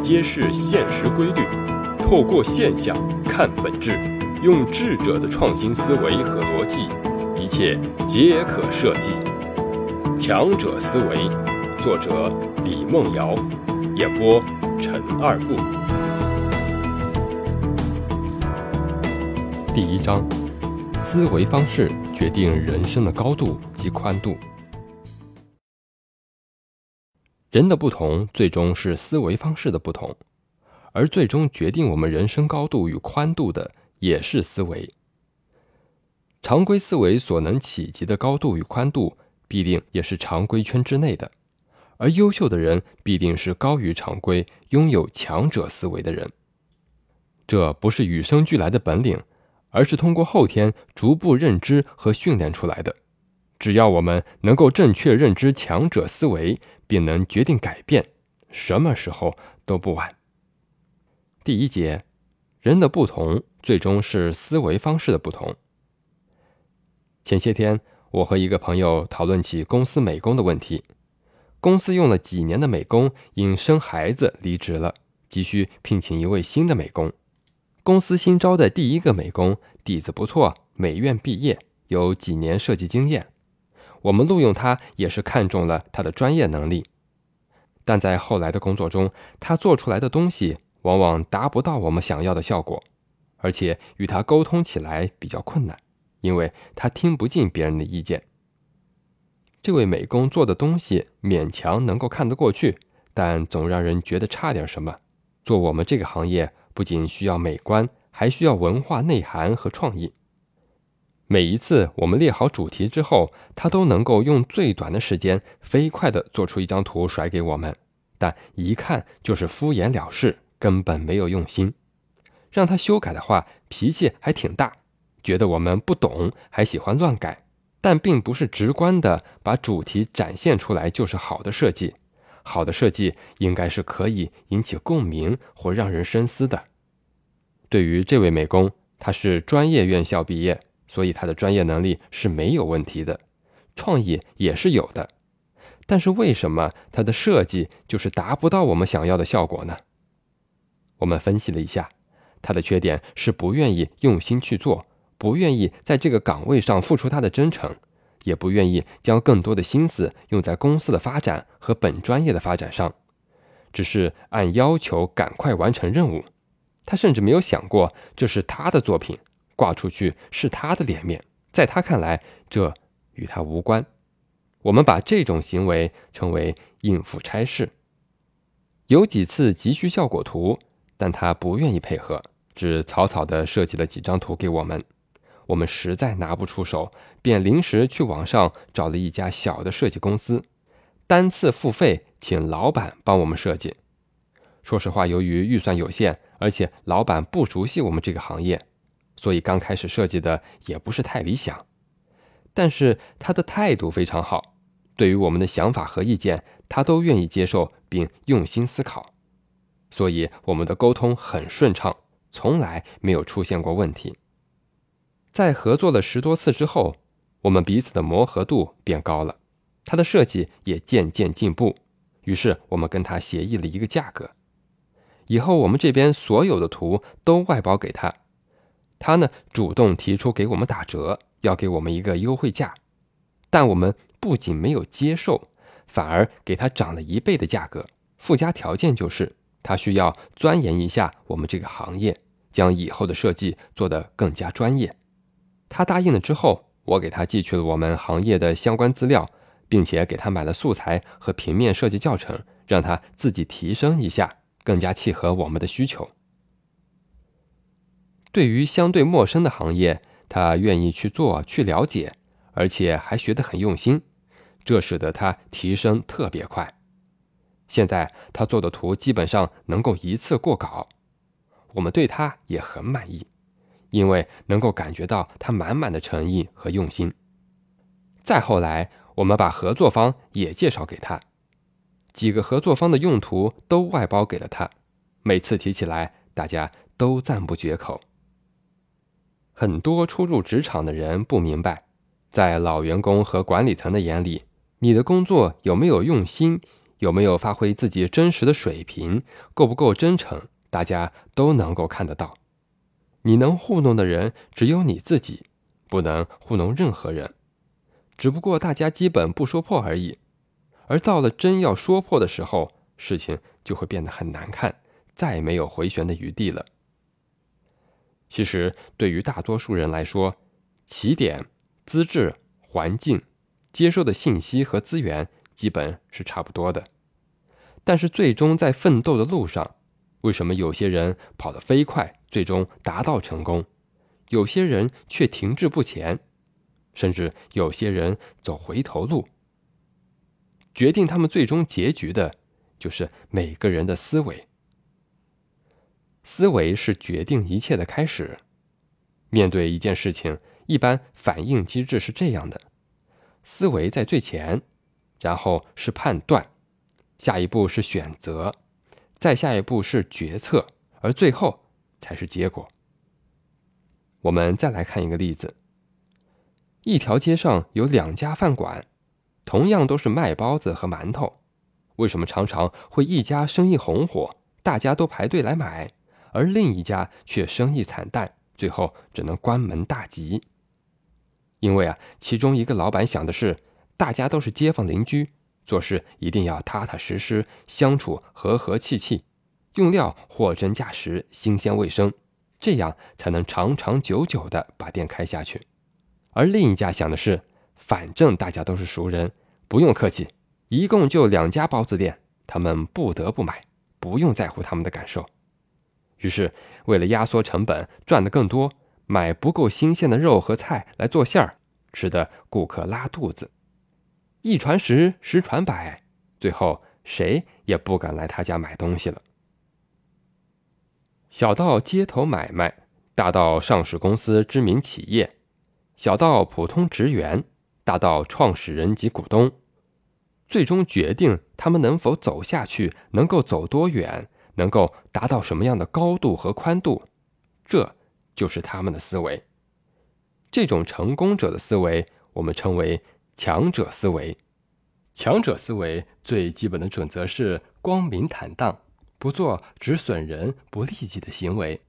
揭示现实规律，透过现象看本质，用智者的创新思维和逻辑，一切皆可设计。强者思维，作者李梦瑶，演播陈二步。第一章：思维方式决定人生的高度及宽度。人的不同，最终是思维方式的不同，而最终决定我们人生高度与宽度的，也是思维。常规思维所能企及的高度与宽度，必定也是常规圈之内的。而优秀的人，必定是高于常规、拥有强者思维的人。这不是与生俱来的本领，而是通过后天逐步认知和训练出来的。只要我们能够正确认知强者思维，并能决定改变，什么时候都不晚。第一节，人的不同最终是思维方式的不同。前些天，我和一个朋友讨论起公司美工的问题。公司用了几年的美工因生孩子离职了，急需聘请一位新的美工。公司新招的第一个美工底子不错，美院毕业，有几年设计经验。我们录用他也是看中了他的专业能力，但在后来的工作中，他做出来的东西往往达不到我们想要的效果，而且与他沟通起来比较困难，因为他听不进别人的意见。这位美工做的东西勉强能够看得过去，但总让人觉得差点什么。做我们这个行业，不仅需要美观，还需要文化内涵和创意。每一次我们列好主题之后，他都能够用最短的时间飞快地做出一张图甩给我们，但一看就是敷衍了事，根本没有用心。让他修改的话，脾气还挺大，觉得我们不懂，还喜欢乱改。但并不是直观的把主题展现出来就是好的设计，好的设计应该是可以引起共鸣或让人深思的。对于这位美工，他是专业院校毕业。所以他的专业能力是没有问题的，创意也是有的，但是为什么他的设计就是达不到我们想要的效果呢？我们分析了一下，他的缺点是不愿意用心去做，不愿意在这个岗位上付出他的真诚，也不愿意将更多的心思用在公司的发展和本专业的发展上，只是按要求赶快完成任务。他甚至没有想过这是他的作品。挂出去是他的脸面，在他看来，这与他无关。我们把这种行为称为应付差事。有几次急需效果图，但他不愿意配合，只草草的设计了几张图给我们。我们实在拿不出手，便临时去网上找了一家小的设计公司，单次付费请老板帮我们设计。说实话，由于预算有限，而且老板不熟悉我们这个行业。所以刚开始设计的也不是太理想，但是他的态度非常好，对于我们的想法和意见，他都愿意接受并用心思考，所以我们的沟通很顺畅，从来没有出现过问题。在合作了十多次之后，我们彼此的磨合度变高了，他的设计也渐渐进步，于是我们跟他协议了一个价格，以后我们这边所有的图都外包给他。他呢主动提出给我们打折，要给我们一个优惠价，但我们不仅没有接受，反而给他涨了一倍的价格，附加条件就是他需要钻研一下我们这个行业，将以后的设计做得更加专业。他答应了之后，我给他寄去了我们行业的相关资料，并且给他买了素材和平面设计教程，让他自己提升一下，更加契合我们的需求。对于相对陌生的行业，他愿意去做、去了解，而且还学得很用心，这使得他提升特别快。现在他做的图基本上能够一次过稿，我们对他也很满意，因为能够感觉到他满满的诚意和用心。再后来，我们把合作方也介绍给他，几个合作方的用途都外包给了他，每次提起来，大家都赞不绝口。很多初入职场的人不明白，在老员工和管理层的眼里，你的工作有没有用心，有没有发挥自己真实的水平，够不够真诚，大家都能够看得到。你能糊弄的人只有你自己，不能糊弄任何人。只不过大家基本不说破而已。而到了真要说破的时候，事情就会变得很难看，再也没有回旋的余地了。其实，对于大多数人来说，起点、资质、环境、接收的信息和资源基本是差不多的。但是，最终在奋斗的路上，为什么有些人跑得飞快，最终达到成功，有些人却停滞不前，甚至有些人走回头路？决定他们最终结局的，就是每个人的思维。思维是决定一切的开始。面对一件事情，一般反应机制是这样的：思维在最前，然后是判断，下一步是选择，再下一步是决策，而最后才是结果。我们再来看一个例子：一条街上有两家饭馆，同样都是卖包子和馒头，为什么常常会一家生意红火，大家都排队来买？而另一家却生意惨淡，最后只能关门大吉。因为啊，其中一个老板想的是，大家都是街坊邻居，做事一定要踏踏实实，相处和和气气，用料货真价实，新鲜卫生，这样才能长长久久的把店开下去。而另一家想的是，反正大家都是熟人，不用客气，一共就两家包子店，他们不得不买，不用在乎他们的感受。于是，为了压缩成本，赚得更多，买不够新鲜的肉和菜来做馅儿，吃的顾客拉肚子。一传十，十传百，最后谁也不敢来他家买东西了。小到街头买卖，大到上市公司知名企业，小到普通职员，大到创始人及股东，最终决定他们能否走下去，能够走多远。能够达到什么样的高度和宽度，这就是他们的思维。这种成功者的思维，我们称为强者思维。强者思维最基本的准则是光明坦荡，不做只损人不利己的行为。